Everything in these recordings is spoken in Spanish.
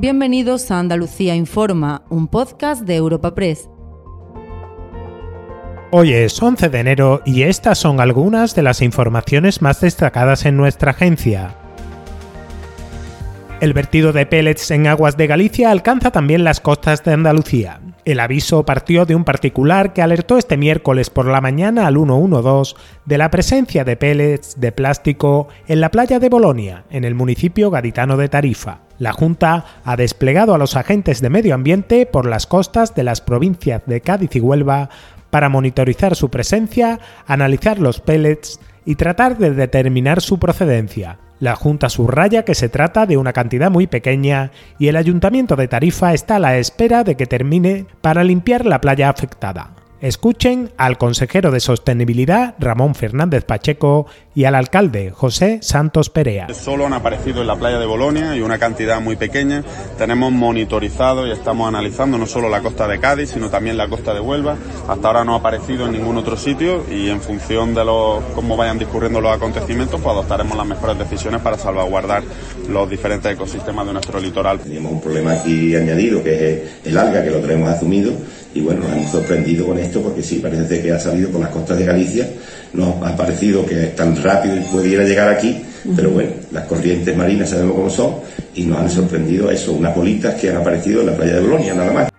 Bienvenidos a Andalucía Informa, un podcast de Europa Press. Hoy es 11 de enero y estas son algunas de las informaciones más destacadas en nuestra agencia. El vertido de pellets en aguas de Galicia alcanza también las costas de Andalucía. El aviso partió de un particular que alertó este miércoles por la mañana al 112 de la presencia de pellets de plástico en la playa de Bolonia, en el municipio gaditano de Tarifa. La Junta ha desplegado a los agentes de medio ambiente por las costas de las provincias de Cádiz y Huelva para monitorizar su presencia, analizar los pellets y tratar de determinar su procedencia. La Junta subraya que se trata de una cantidad muy pequeña y el Ayuntamiento de Tarifa está a la espera de que termine para limpiar la playa afectada. Escuchen al consejero de Sostenibilidad, Ramón Fernández Pacheco, y al alcalde, José Santos Perea. Solo han aparecido en la playa de Bolonia y una cantidad muy pequeña. Tenemos monitorizado y estamos analizando no solo la costa de Cádiz, sino también la costa de Huelva. Hasta ahora no ha aparecido en ningún otro sitio y en función de los, cómo vayan discurriendo los acontecimientos, pues adoptaremos las mejores decisiones para salvaguardar los diferentes ecosistemas de nuestro litoral. Tenemos un problema aquí añadido, que es el alga, que lo tenemos asumido y bueno, nos hemos sorprendido con esto porque sí, parece que ha salido por las costas de Galicia, nos ha parecido que es tan rápido y pudiera llegar aquí, pero bueno, las corrientes marinas sabemos cómo son y nos han sorprendido eso, unas bolitas que han aparecido en la playa de Bolonia, nada más.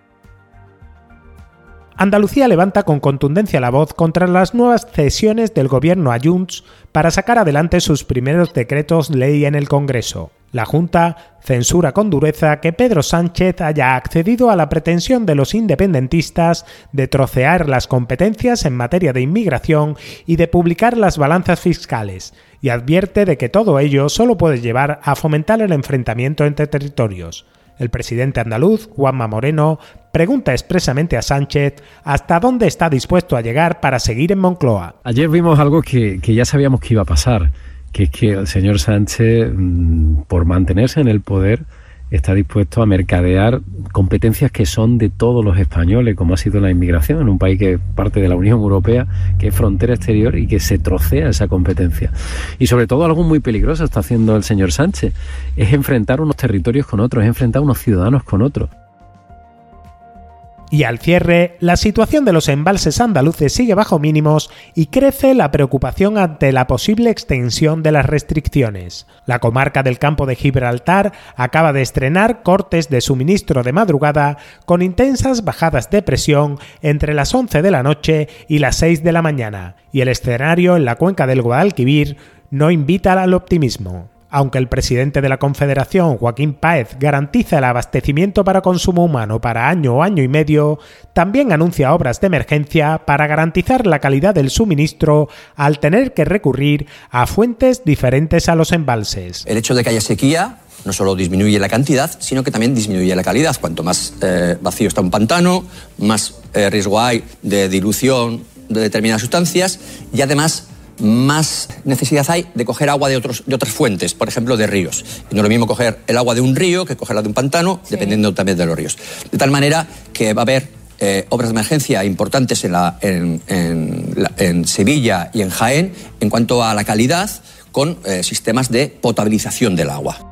Andalucía levanta con contundencia la voz contra las nuevas cesiones del gobierno a Junts para sacar adelante sus primeros decretos ley en el Congreso. La Junta censura con dureza que Pedro Sánchez haya accedido a la pretensión de los independentistas de trocear las competencias en materia de inmigración y de publicar las balanzas fiscales, y advierte de que todo ello solo puede llevar a fomentar el enfrentamiento entre territorios. El presidente andaluz, Juanma Moreno, pregunta expresamente a Sánchez hasta dónde está dispuesto a llegar para seguir en Moncloa. Ayer vimos algo que, ya sabíamos que iba a pasar, que es que el señor Sánchez, mm, por mantenerse en el poder, está dispuesto a mercadear competencias que son de todos los españoles, como ha sido la inmigración en un país que parte de la Unión Europea, que es frontera exterior y que se trocea esa competencia. Y sobre todo algo muy peligroso está haciendo el señor Sánchez, es enfrentar unos territorios con otros, es enfrentar unos ciudadanos con otros. Y al cierre, la situación de los embalses andaluces sigue bajo mínimos y crece la preocupación ante la posible extensión de las restricciones. La comarca del campo de Gibraltar acaba de estrenar cortes de suministro de madrugada con intensas bajadas de presión entre las 11 de la noche y las 6 de la mañana, y el escenario en la cuenca del Guadalquivir no invita al optimismo. Aunque el presidente de la Confederación, Joaquín Páez, garantiza el abastecimiento para consumo humano para año o año y medio, también anuncia obras de emergencia para garantizar la calidad del suministro al tener que recurrir a fuentes diferentes a los embalses. El hecho de que haya sequía no solo disminuye la cantidad, sino que también disminuye la calidad. Cuanto más eh, vacío está un pantano, más eh, riesgo hay de dilución de determinadas sustancias y además más necesidad hay de coger agua de, otros, de otras fuentes, por ejemplo, de ríos. Y no es lo mismo coger el agua de un río que cogerla de un pantano, dependiendo también de los ríos. De tal manera que va a haber eh, obras de emergencia importantes en, la, en, Sevilla y en Jaén en cuanto a la calidad con eh, sistemas de potabilización del agua.